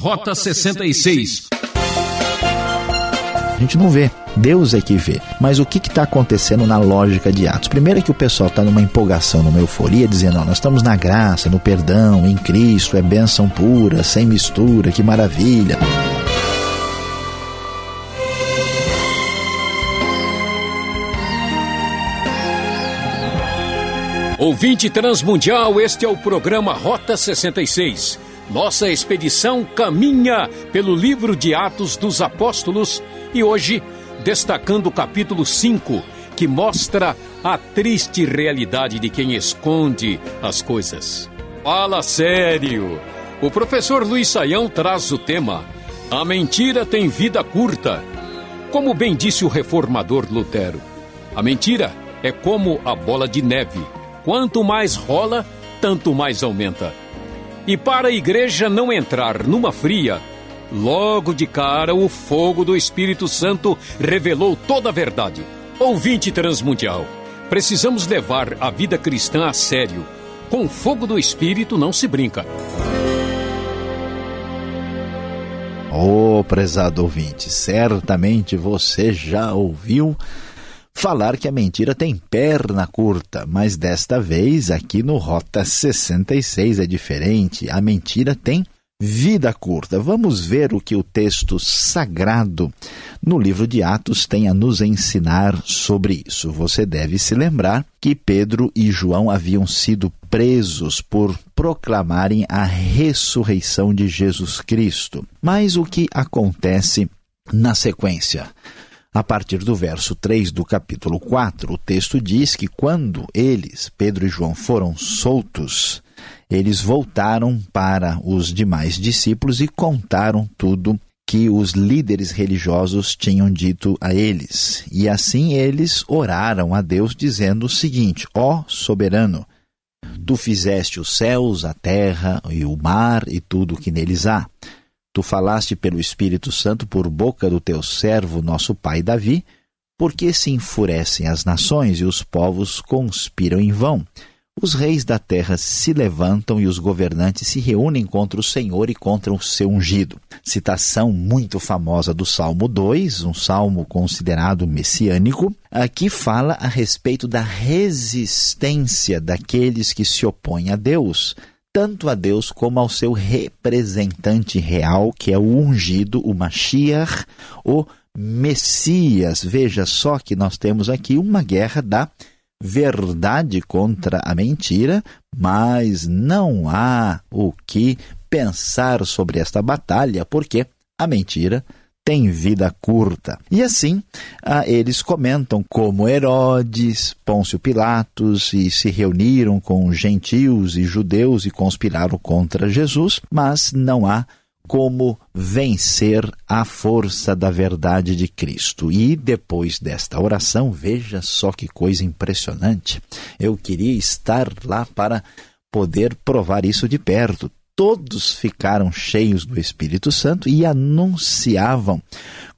Rota 66. A gente não vê. Deus é que vê. Mas o que está acontecendo na lógica de Atos? Primeiro é que o pessoal está numa empolgação, numa euforia, dizendo: nós estamos na graça, no perdão, em Cristo, é bênção pura, sem mistura, que maravilha. Ouvinte Transmundial, este é o programa Rota 66. Nossa expedição caminha pelo livro de Atos dos Apóstolos e hoje destacando o capítulo 5, que mostra a triste realidade de quem esconde as coisas. Fala sério! O professor Luiz Saião traz o tema A mentira tem vida curta. Como bem disse o reformador Lutero, a mentira é como a bola de neve Quanto mais rola, tanto mais aumenta. E para a igreja não entrar numa fria, logo de cara o fogo do Espírito Santo revelou toda a verdade. Ouvinte transmundial, precisamos levar a vida cristã a sério. Com o fogo do Espírito não se brinca. Oh, prezado ouvinte, certamente você já ouviu falar que a mentira tem perna curta, mas desta vez aqui no Rota 66 é diferente. A mentira tem vida curta. Vamos ver o que o texto sagrado no livro de Atos tem a nos ensinar sobre isso. Você deve se lembrar que Pedro e João haviam sido presos por proclamarem a ressurreição de Jesus Cristo. Mas o que acontece na sequência? A partir do verso 3 do capítulo 4, o texto diz que quando eles, Pedro e João, foram soltos, eles voltaram para os demais discípulos e contaram tudo que os líderes religiosos tinham dito a eles. E assim eles oraram a Deus, dizendo o seguinte: Ó soberano, tu fizeste os céus, a terra e o mar e tudo o que neles há. Tu falaste pelo Espírito Santo por boca do teu servo, nosso pai Davi, porque se enfurecem as nações e os povos conspiram em vão. Os reis da terra se levantam e os governantes se reúnem contra o Senhor e contra o seu ungido. Citação muito famosa do Salmo 2, um salmo considerado messiânico, aqui fala a respeito da resistência daqueles que se opõem a Deus tanto a Deus como ao seu representante real, que é o ungido, o Mashiach, o Messias. Veja só que nós temos aqui uma guerra da verdade contra a mentira, mas não há o que pensar sobre esta batalha, porque a mentira tem vida curta. E assim, ah, eles comentam como Herodes, Pôncio Pilatos e se reuniram com gentios e judeus e conspiraram contra Jesus, mas não há como vencer a força da verdade de Cristo. E depois desta oração, veja só que coisa impressionante. Eu queria estar lá para poder provar isso de perto todos ficaram cheios do Espírito Santo e anunciavam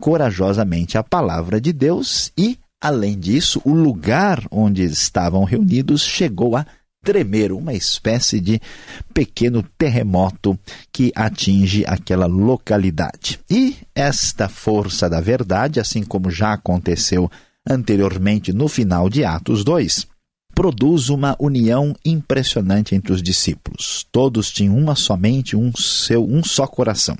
corajosamente a palavra de Deus e, além disso, o lugar onde estavam reunidos chegou a tremer, uma espécie de pequeno terremoto que atinge aquela localidade. E esta força da verdade, assim como já aconteceu anteriormente no final de Atos 2, produz uma união impressionante entre os discípulos. Todos tinham uma somente, um seu, um só coração.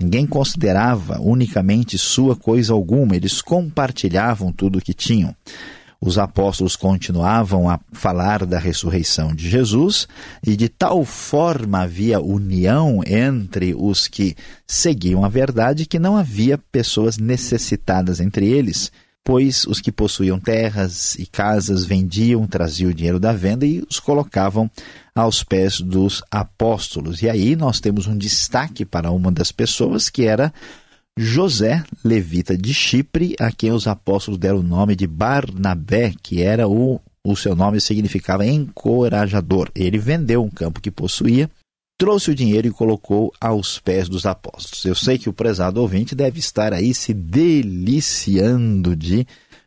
Ninguém considerava unicamente sua coisa alguma, eles compartilhavam tudo o que tinham. Os apóstolos continuavam a falar da ressurreição de Jesus e de tal forma havia união entre os que seguiam a verdade que não havia pessoas necessitadas entre eles pois os que possuíam terras e casas vendiam, traziam o dinheiro da venda e os colocavam aos pés dos apóstolos. E aí nós temos um destaque para uma das pessoas que era José, levita de Chipre, a quem os apóstolos deram o nome de Barnabé, que era o, o seu nome significava encorajador. Ele vendeu um campo que possuía trouxe o dinheiro e colocou aos pés dos apóstolos. Eu sei que o prezado ouvinte deve estar aí se deliciando de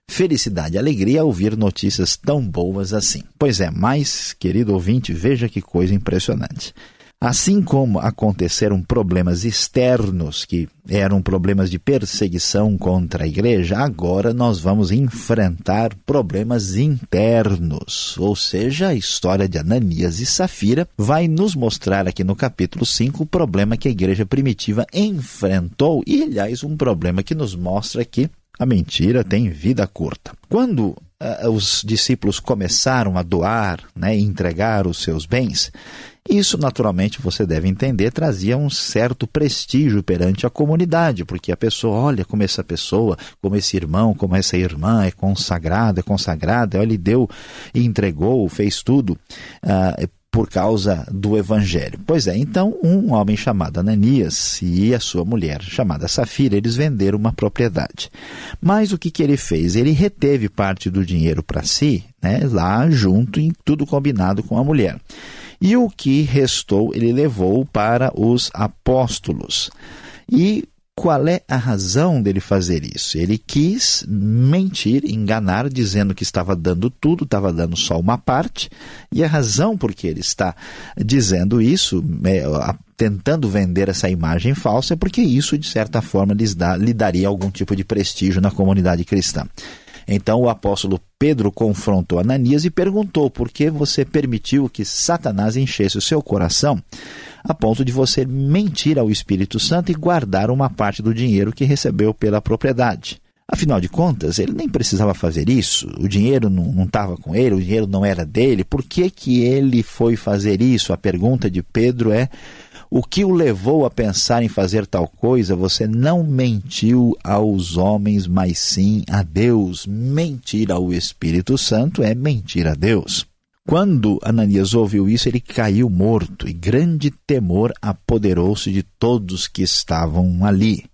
felicidade e alegria ao ouvir notícias tão boas assim. Pois é, mas, querido ouvinte, veja que coisa impressionante. Assim como aconteceram problemas externos, que eram problemas de perseguição contra a igreja, agora nós vamos enfrentar problemas internos. Ou seja, a história de Ananias e Safira vai nos mostrar aqui no capítulo 5 o problema que a igreja primitiva enfrentou e, aliás, um problema que nos mostra que a mentira tem vida curta. Quando uh, os discípulos começaram a doar né, entregar os seus bens, isso, naturalmente, você deve entender, trazia um certo prestígio perante a comunidade, porque a pessoa, olha como essa pessoa, como esse irmão, como essa irmã é consagrada, é consagrada, ele deu e entregou, fez tudo uh, por causa do evangelho. Pois é, então um homem chamado Ananias e a sua mulher chamada Safira, eles venderam uma propriedade. Mas o que, que ele fez? Ele reteve parte do dinheiro para si, né, lá junto, em tudo combinado com a mulher e o que restou ele levou para os apóstolos. E qual é a razão dele fazer isso? Ele quis mentir, enganar, dizendo que estava dando tudo, estava dando só uma parte, e a razão por que ele está dizendo isso, é, tentando vender essa imagem falsa, é porque isso, de certa forma, lhes dá, lhe daria algum tipo de prestígio na comunidade cristã. Então o apóstolo Pedro confrontou Ananias e perguntou: por que você permitiu que Satanás enchesse o seu coração a ponto de você mentir ao Espírito Santo e guardar uma parte do dinheiro que recebeu pela propriedade? Afinal de contas, ele nem precisava fazer isso, o dinheiro não estava com ele, o dinheiro não era dele, por que, que ele foi fazer isso? A pergunta de Pedro é: o que o levou a pensar em fazer tal coisa? Você não mentiu aos homens, mas sim a Deus. Mentir ao Espírito Santo é mentir a Deus. Quando Ananias ouviu isso, ele caiu morto, e grande temor apoderou-se de todos que estavam ali.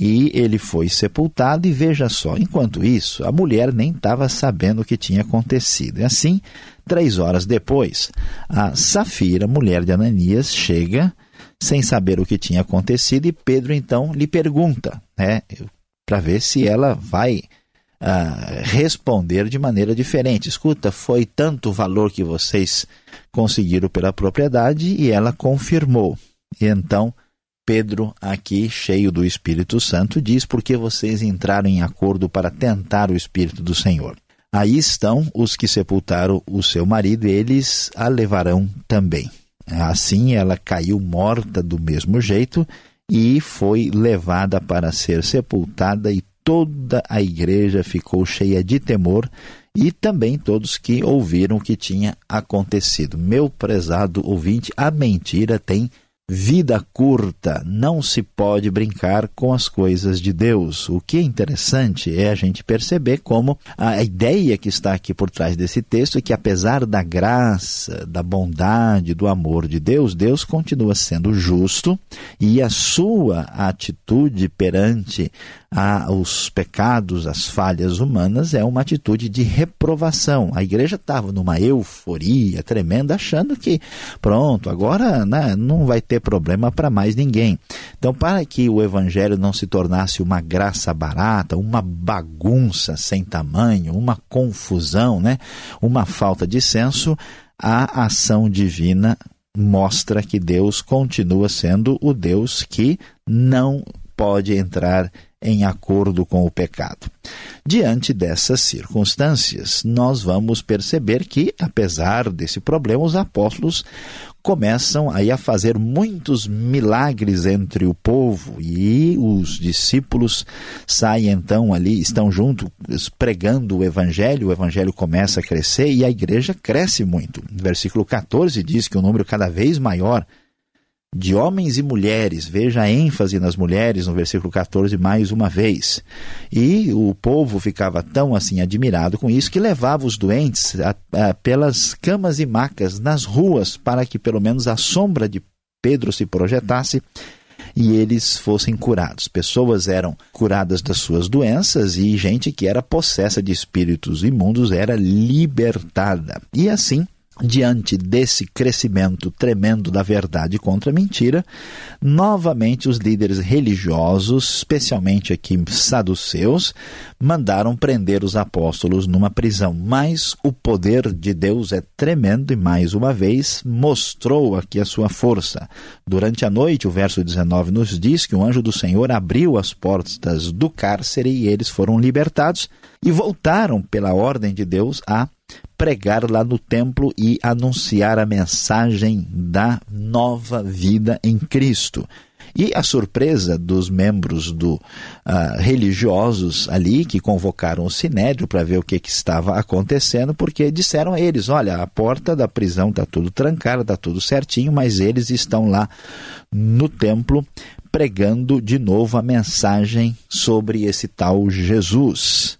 E ele foi sepultado, e veja só, enquanto isso, a mulher nem estava sabendo o que tinha acontecido. E assim, três horas depois, a Safira, mulher de Ananias, chega sem saber o que tinha acontecido, e Pedro então lhe pergunta, né, para ver se ela vai uh, responder de maneira diferente. Escuta, foi tanto valor que vocês conseguiram pela propriedade, e ela confirmou. E então Pedro, aqui cheio do Espírito Santo, diz: porque vocês entraram em acordo para tentar o Espírito do Senhor. Aí estão os que sepultaram o seu marido, eles a levarão também. Assim, ela caiu morta do mesmo jeito e foi levada para ser sepultada, e toda a igreja ficou cheia de temor, e também todos que ouviram o que tinha acontecido. Meu prezado ouvinte, a mentira tem vida curta, não se pode brincar com as coisas de Deus. O que é interessante é a gente perceber como a ideia que está aqui por trás desse texto é que, apesar da graça, da bondade, do amor de Deus, Deus continua sendo justo e a sua atitude perante a, os pecados, as falhas humanas, é uma atitude de reprovação. A igreja estava numa euforia tremenda, achando que, pronto, agora né, não vai ter problema para mais ninguém. Então, para que o evangelho não se tornasse uma graça barata, uma bagunça sem tamanho, uma confusão, né, uma falta de senso, a ação divina mostra que Deus continua sendo o Deus que não pode entrar em acordo com o pecado. Diante dessas circunstâncias, nós vamos perceber que, apesar desse problema, os apóstolos começam aí a fazer muitos milagres entre o povo e os discípulos saem então ali, estão juntos pregando o evangelho, o evangelho começa a crescer e a igreja cresce muito. versículo 14 diz que o um número cada vez maior de homens e mulheres, veja a ênfase nas mulheres no versículo 14 mais uma vez. E o povo ficava tão assim admirado com isso que levava os doentes a, a, pelas camas e macas nas ruas para que pelo menos a sombra de Pedro se projetasse e eles fossem curados. Pessoas eram curadas das suas doenças e gente que era possessa de espíritos imundos era libertada. E assim diante desse crescimento tremendo da verdade contra a mentira, novamente os líderes religiosos, especialmente aqui saduceus, mandaram prender os apóstolos numa prisão. Mas o poder de Deus é tremendo e mais uma vez mostrou aqui a sua força. Durante a noite, o verso 19 nos diz que o anjo do Senhor abriu as portas do cárcere e eles foram libertados e voltaram pela ordem de Deus a pregar lá no templo e anunciar a mensagem da nova vida em Cristo. E a surpresa dos membros do uh, religiosos ali que convocaram o sinédrio para ver o que, que, estava acontecendo, porque disseram a eles: olha, a porta da prisão está tudo trancada, está tudo certinho, mas eles estão lá no templo pregando de novo a mensagem sobre esse tal Jesus.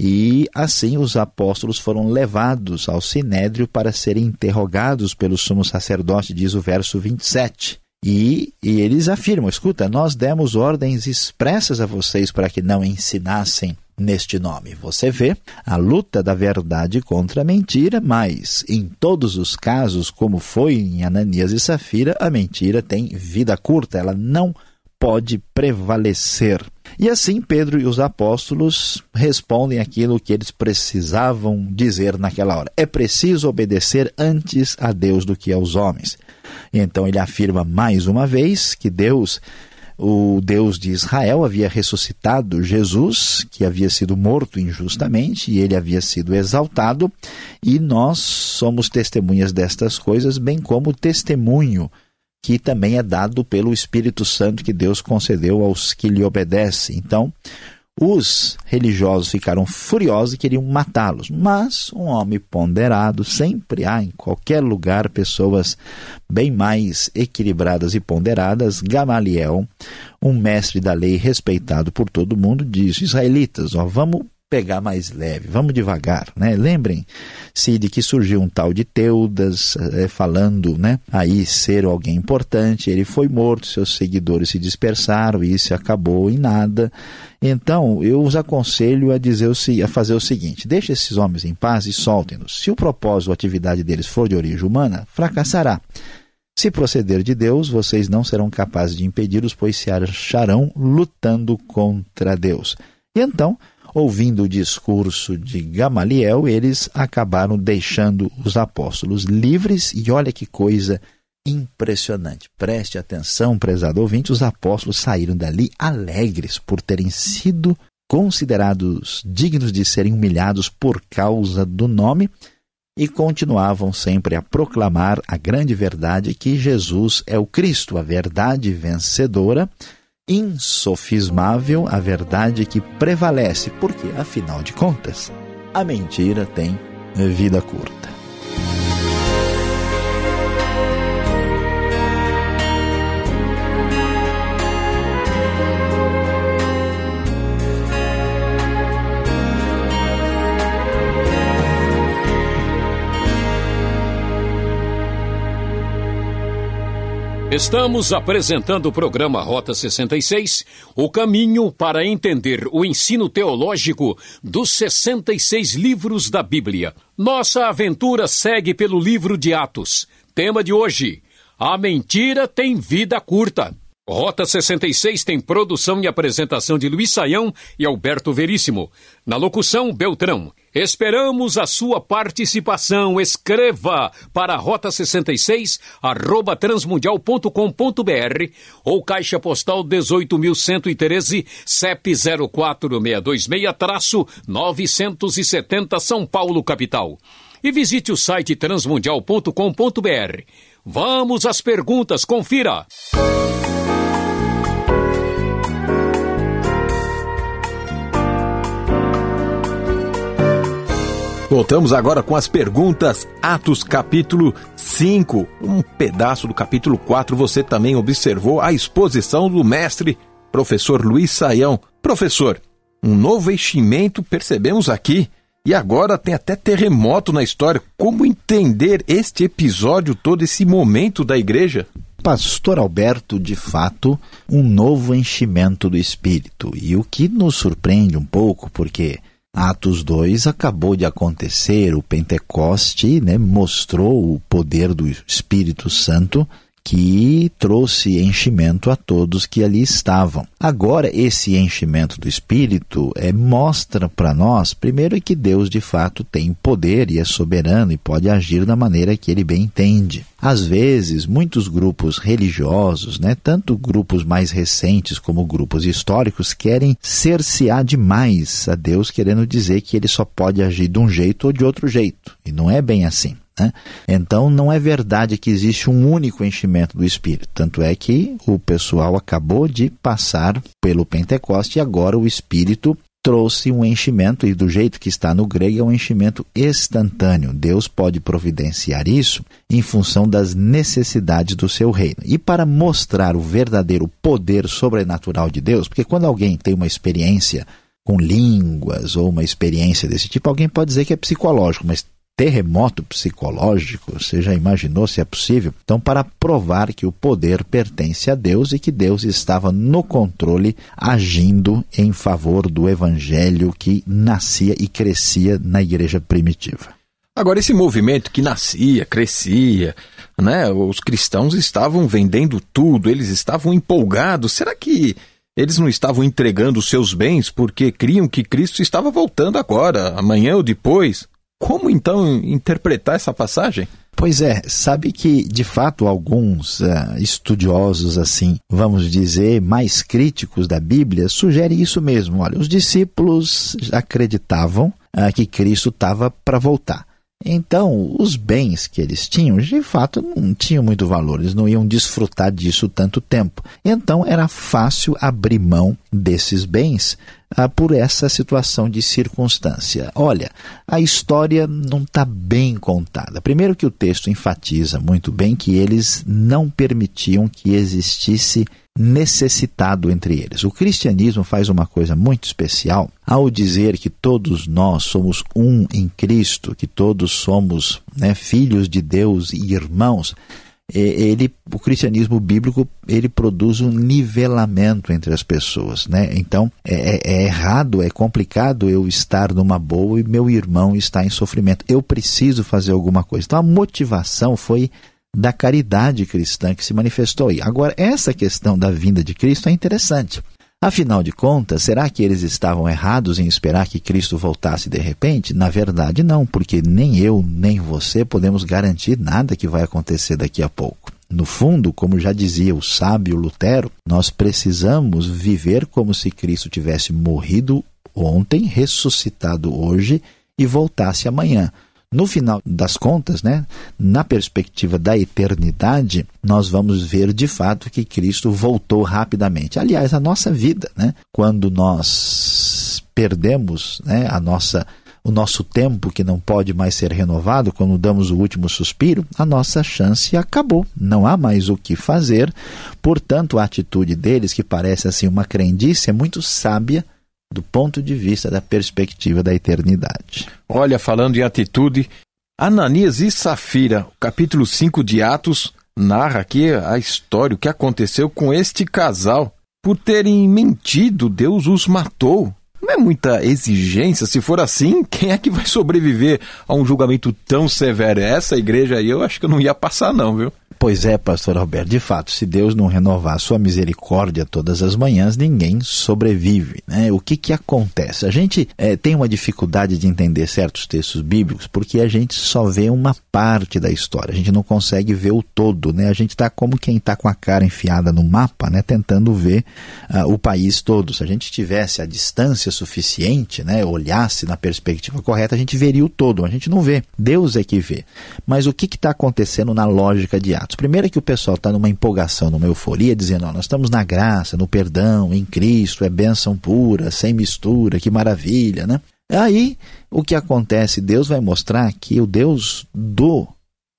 E assim os apóstolos foram levados ao sinédrio para serem interrogados pelo sumo sacerdote, diz o verso 27. E, e eles afirmam: escuta, nós demos ordens expressas a vocês para que não ensinassem neste nome. Você vê a luta da verdade contra a mentira, mas em todos os casos, como foi em Ananias e Safira, a mentira tem vida curta, ela não pode prevalecer. E assim Pedro e os apóstolos respondem aquilo que eles precisavam dizer naquela hora. É preciso obedecer antes a Deus do que aos homens. E então ele afirma mais uma vez que Deus, o Deus de Israel, havia ressuscitado Jesus, que havia sido morto injustamente, e ele havia sido exaltado, e nós somos testemunhas destas coisas, bem como testemunho que também é dado pelo Espírito Santo que Deus concedeu aos que lhe obedecem. Então, os religiosos ficaram furiosos e queriam matá-los, mas um homem ponderado, sempre há em qualquer lugar pessoas bem mais equilibradas e ponderadas. Gamaliel, um mestre da lei respeitado por todo mundo, disse: Israelitas, ó, vamos pegar mais leve, vamos devagar, né? Lembrem-se de que surgiu um tal de Teudas é, falando, né? Aí ser alguém importante, ele foi morto, seus seguidores se dispersaram e isso acabou em nada. Então, eu os aconselho a dizer o, a fazer o seguinte: deixe esses homens em paz e soltem-nos. Se o propósito ou atividade deles for de origem humana, fracassará. Se proceder de Deus, vocês não serão capazes de impedi-los, pois se acharão lutando contra Deus. E então, ouvindo o discurso de Gamaliel, eles acabaram deixando os apóstolos livres, e olha que coisa impressionante. Preste atenção, prezado ouvinte, os apóstolos saíram dali alegres por terem sido considerados dignos de serem humilhados por causa do nome e continuavam sempre a proclamar a grande verdade que Jesus é o Cristo, a verdade vencedora insofismável a verdade que prevalece, porque, afinal de contas, a mentira tem vida curta. Estamos apresentando o programa Rota 66, o caminho para entender o ensino teológico dos 66 livros da Bíblia. Nossa aventura segue pelo livro de Atos. Tema de hoje: A mentira tem vida curta. Rota 66 tem produção e apresentação de Luiz Saião e Alberto Veríssimo. Na locução, Beltrão. Esperamos a sua participação. Escreva para rota 66 arroba transmundial.com.br ou caixa postal 18.113 CEP 04626-970 São Paulo, capital. E visite o site transmundial.com.br. Vamos às perguntas, confira! Voltamos agora com as perguntas. Atos capítulo 5. Um pedaço do capítulo 4 você também observou a exposição do mestre, professor Luiz Saião. Professor, um novo enchimento percebemos aqui. E agora tem até terremoto na história. Como entender este episódio, todo esse momento da igreja? Pastor Alberto, de fato, um novo enchimento do espírito. E o que nos surpreende um pouco, porque Atos 2 acabou de acontecer, o Pentecoste né, mostrou o poder do Espírito Santo que trouxe enchimento a todos que ali estavam. Agora, esse enchimento do Espírito é, mostra para nós, primeiro, que Deus de fato tem poder e é soberano e pode agir da maneira que ele bem entende. Às vezes, muitos grupos religiosos, né, tanto grupos mais recentes como grupos históricos, querem cercear demais a Deus, querendo dizer que ele só pode agir de um jeito ou de outro jeito. E não é bem assim. Né? Então, não é verdade que existe um único enchimento do Espírito. Tanto é que o pessoal acabou de passar pelo Pentecoste e agora o Espírito trouxe um enchimento, e do jeito que está no grego, é um enchimento instantâneo. Deus pode providenciar isso em função das necessidades do seu reino. E para mostrar o verdadeiro poder sobrenatural de Deus, porque quando alguém tem uma experiência com línguas ou uma experiência desse tipo, alguém pode dizer que é psicológico, mas terremoto psicológico, você já imaginou se é possível? Então, para provar que o poder pertence a Deus e que Deus estava no controle, agindo em favor do evangelho que nascia e crescia na igreja primitiva. Agora, esse movimento que nascia, crescia, né? Os cristãos estavam vendendo tudo, eles estavam empolgados. Será que eles não estavam entregando seus bens porque criam que Cristo estava voltando agora, amanhã ou depois? Como então interpretar essa passagem? Pois é, sabe que de fato alguns uh, estudiosos assim, vamos dizer, mais críticos da Bíblia, sugerem isso mesmo. Olha, os discípulos acreditavam uh, que Cristo estava para voltar. Então, os bens que eles tinham, de fato, não tinham muito valor, eles não iam desfrutar disso tanto tempo. Então, era fácil abrir mão desses bens ah, por essa situação de circunstância. Olha, a história não está bem contada. Primeiro, que o texto enfatiza muito bem que eles não permitiam que existisse necessitado entre eles. O cristianismo faz uma coisa muito especial ao dizer que todos nós somos um em Cristo, que todos somos né, filhos de Deus e irmãos. Ele, o cristianismo bíblico ele produz um nivelamento entre as pessoas, né? Então é, é, é errado, é complicado eu estar numa boa e meu irmão está em sofrimento. Eu preciso fazer alguma coisa. Então a motivação foi da caridade cristã que se manifestou aí. Agora, essa questão da vinda de Cristo é interessante. Afinal de contas, será que eles estavam errados em esperar que Cristo voltasse de repente? Na verdade, não, porque nem eu, nem você podemos garantir nada que vai acontecer daqui a pouco. No fundo, como já dizia o sábio Lutero, nós precisamos viver como se Cristo tivesse morrido ontem, ressuscitado hoje e voltasse amanhã. No final das contas, né, na perspectiva da eternidade, nós vamos ver de fato que Cristo voltou rapidamente. Aliás, a nossa vida, né, quando nós perdemos né, a nossa o nosso tempo que não pode mais ser renovado, quando damos o último suspiro, a nossa chance acabou. Não há mais o que fazer. Portanto, a atitude deles, que parece assim uma crendice, é muito sábia do ponto de vista da perspectiva da eternidade. Olha, falando em atitude, Ananias e Safira, o capítulo 5 de Atos, narra aqui a história, o que aconteceu com este casal. Por terem mentido, Deus os matou. Não é muita exigência. Se for assim, quem é que vai sobreviver a um julgamento tão severo? Essa igreja aí eu acho que eu não ia passar, não, viu? Pois é, pastor Roberto, de fato, se Deus não renovar a sua misericórdia todas as manhãs, ninguém sobrevive. Né? O que, que acontece? A gente é, tem uma dificuldade de entender certos textos bíblicos porque a gente só vê uma parte da história, a gente não consegue ver o todo. Né? A gente está como quem está com a cara enfiada no mapa, né? tentando ver uh, o país todo. Se a gente tivesse a distância suficiente, né? olhasse na perspectiva correta, a gente veria o todo. A gente não vê. Deus é que vê. Mas o que está acontecendo na lógica de Atos? Fatos. Primeiro é que o pessoal está numa empolgação, numa euforia, dizendo: ó, nós estamos na graça, no perdão, em Cristo, é bênção pura, sem mistura, que maravilha, né? Aí o que acontece? Deus vai mostrar que o Deus do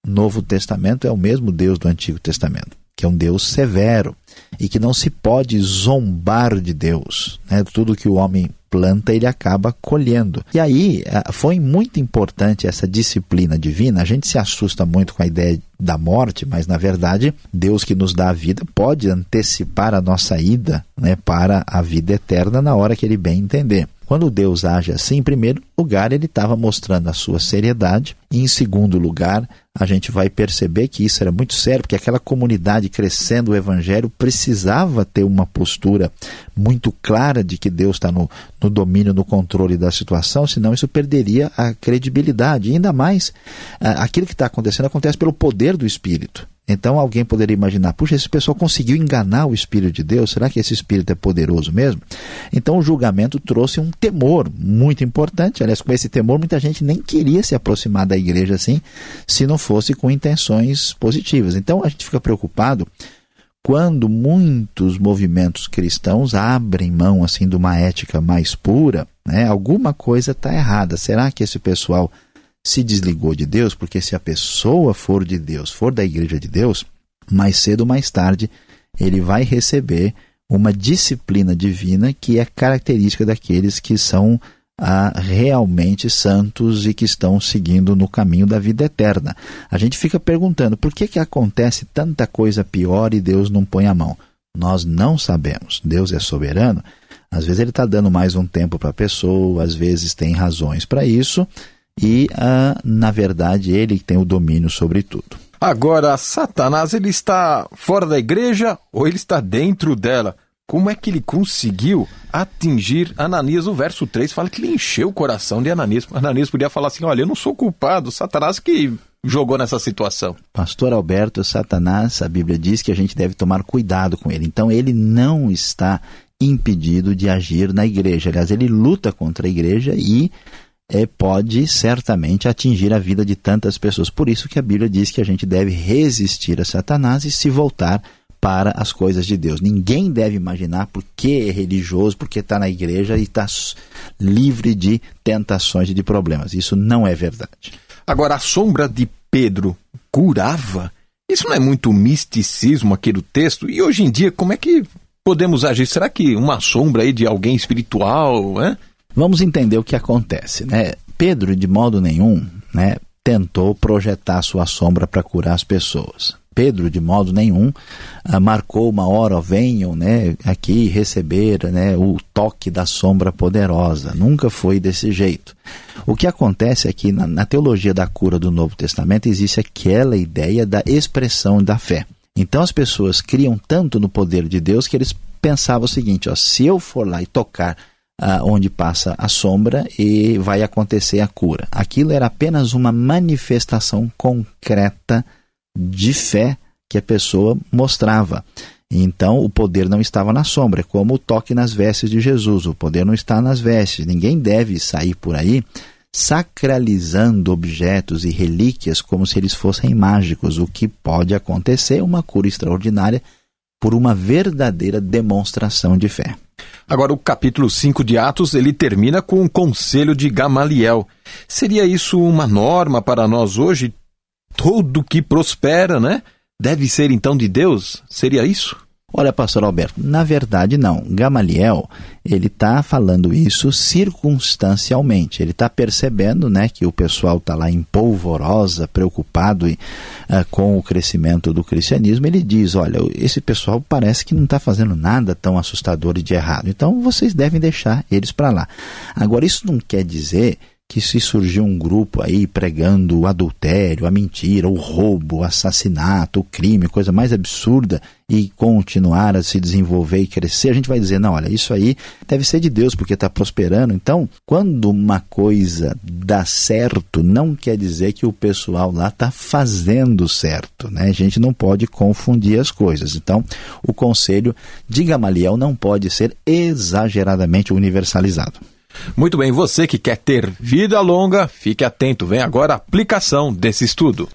Novo Testamento é o mesmo Deus do Antigo Testamento, que é um Deus severo e que não se pode zombar de Deus. Né? Tudo que o homem planta, ele acaba colhendo. E aí foi muito importante essa disciplina divina. A gente se assusta muito com a ideia da morte, mas na verdade, Deus que nos dá a vida pode antecipar a nossa ida né, para a vida eterna na hora que ele bem entender. Quando Deus age assim, em primeiro lugar, ele estava mostrando a sua seriedade, e em segundo lugar, a gente vai perceber que isso era muito sério, porque aquela comunidade crescendo o evangelho precisava ter uma postura muito clara de que Deus está no, no domínio, no controle da situação, senão isso perderia a credibilidade. E ainda mais, aquilo que está acontecendo acontece pelo poder do Espírito. Então alguém poderia imaginar, puxa, esse pessoal conseguiu enganar o Espírito de Deus, será que esse Espírito é poderoso mesmo? Então o julgamento trouxe um temor muito importante, aliás, com esse temor muita gente nem queria se aproximar da igreja assim, se não fosse com intenções positivas. Então a gente fica preocupado quando muitos movimentos cristãos abrem mão assim de uma ética mais pura, né? alguma coisa está errada. Será que esse pessoal se desligou de Deus, porque se a pessoa for de Deus, for da igreja de Deus, mais cedo ou mais tarde ele vai receber uma disciplina divina que é característica daqueles que são ah, realmente santos e que estão seguindo no caminho da vida eterna. A gente fica perguntando por que, que acontece tanta coisa pior e Deus não põe a mão. Nós não sabemos. Deus é soberano. Às vezes ele está dando mais um tempo para a pessoa, às vezes tem razões para isso e, uh, na verdade, ele tem o domínio sobre tudo. Agora, Satanás ele está fora da igreja ou ele está dentro dela? Como é que ele conseguiu atingir Ananias? O verso 3 fala que ele encheu o coração de Ananias. Ananias podia falar assim: Olha, eu não sou culpado, Satanás que jogou nessa situação. Pastor Alberto, Satanás, a Bíblia diz que a gente deve tomar cuidado com ele. Então, ele não está impedido de agir na igreja. Aliás, ele luta contra a igreja e é, pode certamente atingir a vida de tantas pessoas. Por isso que a Bíblia diz que a gente deve resistir a Satanás e se voltar para as coisas de Deus. Ninguém deve imaginar porque é religioso, porque está na igreja e está livre de tentações e de problemas. Isso não é verdade. Agora, a sombra de Pedro curava? Isso não é muito misticismo aqui do texto? E hoje em dia, como é que podemos agir? Será que uma sombra aí de alguém espiritual, né? Vamos entender o que acontece, né? Pedro, de modo nenhum, né, tentou projetar sua sombra para curar as pessoas. Pedro, de modo nenhum, ah, marcou uma hora, venham né, aqui receber né, o toque da sombra poderosa. Nunca foi desse jeito. O que acontece é que na, na teologia da cura do Novo Testamento existe aquela ideia da expressão da fé. Então as pessoas criam tanto no poder de Deus que eles pensavam o seguinte: ó, se eu for lá e tocar ah, onde passa a sombra e vai acontecer a cura. Aquilo era apenas uma manifestação concreta de fé que a pessoa mostrava. Então o poder não estava na sombra, é como o toque nas vestes de Jesus. O poder não está nas vestes. Ninguém deve sair por aí sacralizando objetos e relíquias como se eles fossem mágicos. O que pode acontecer é uma cura extraordinária por uma verdadeira demonstração de fé. Agora, o capítulo 5 de Atos, ele termina com o conselho de Gamaliel. Seria isso uma norma para nós hoje? Todo que prospera, né? Deve ser então de Deus? Seria isso? Olha, pastor Alberto, na verdade não. Gamaliel, ele está falando isso circunstancialmente. Ele está percebendo né, que o pessoal está lá em polvorosa, preocupado uh, com o crescimento do cristianismo. Ele diz, olha, esse pessoal parece que não está fazendo nada tão assustador e de errado. Então vocês devem deixar eles para lá. Agora, isso não quer dizer que se surgiu um grupo aí pregando o adultério, a mentira, o roubo, o assassinato, o crime, coisa mais absurda, e continuar a se desenvolver e crescer, a gente vai dizer, não, olha, isso aí deve ser de Deus porque está prosperando. Então, quando uma coisa dá certo, não quer dizer que o pessoal lá está fazendo certo, né? A gente não pode confundir as coisas. Então, o conselho de Gamaliel não pode ser exageradamente universalizado. Muito bem, você que quer ter vida longa, fique atento. Vem agora a aplicação desse estudo.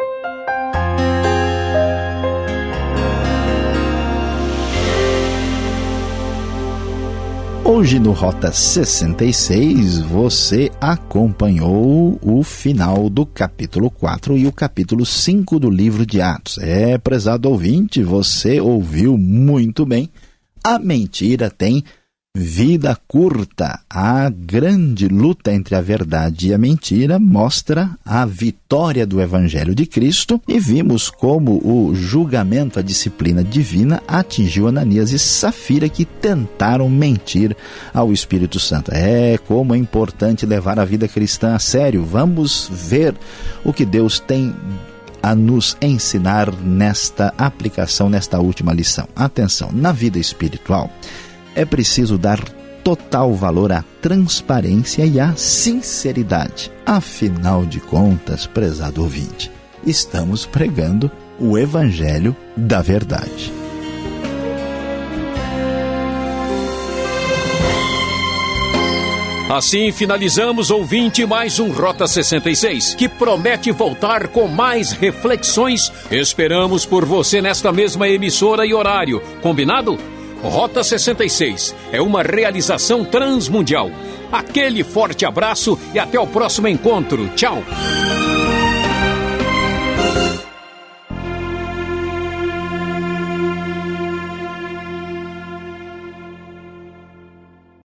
Hoje no Rota 66 você acompanhou o final do capítulo 4 e o capítulo 5 do livro de Atos. É, prezado ouvinte, você ouviu muito bem. A mentira tem vida curta. A grande luta entre a verdade e a mentira mostra a vitória do Evangelho de Cristo e vimos como o julgamento, a disciplina divina atingiu Ananias e Safira que tentaram mentir ao Espírito Santo. É como é importante levar a vida cristã a sério. Vamos ver o que Deus tem a nos ensinar nesta aplicação, nesta última lição. Atenção, na vida espiritual é preciso dar total valor à transparência e à sinceridade. Afinal de contas, prezado ouvinte, estamos pregando o Evangelho da Verdade. Assim finalizamos, ouvinte, mais um Rota 66, que promete voltar com mais reflexões. Esperamos por você nesta mesma emissora e horário. Combinado? Rota 66 é uma realização transmundial. Aquele forte abraço e até o próximo encontro. Tchau!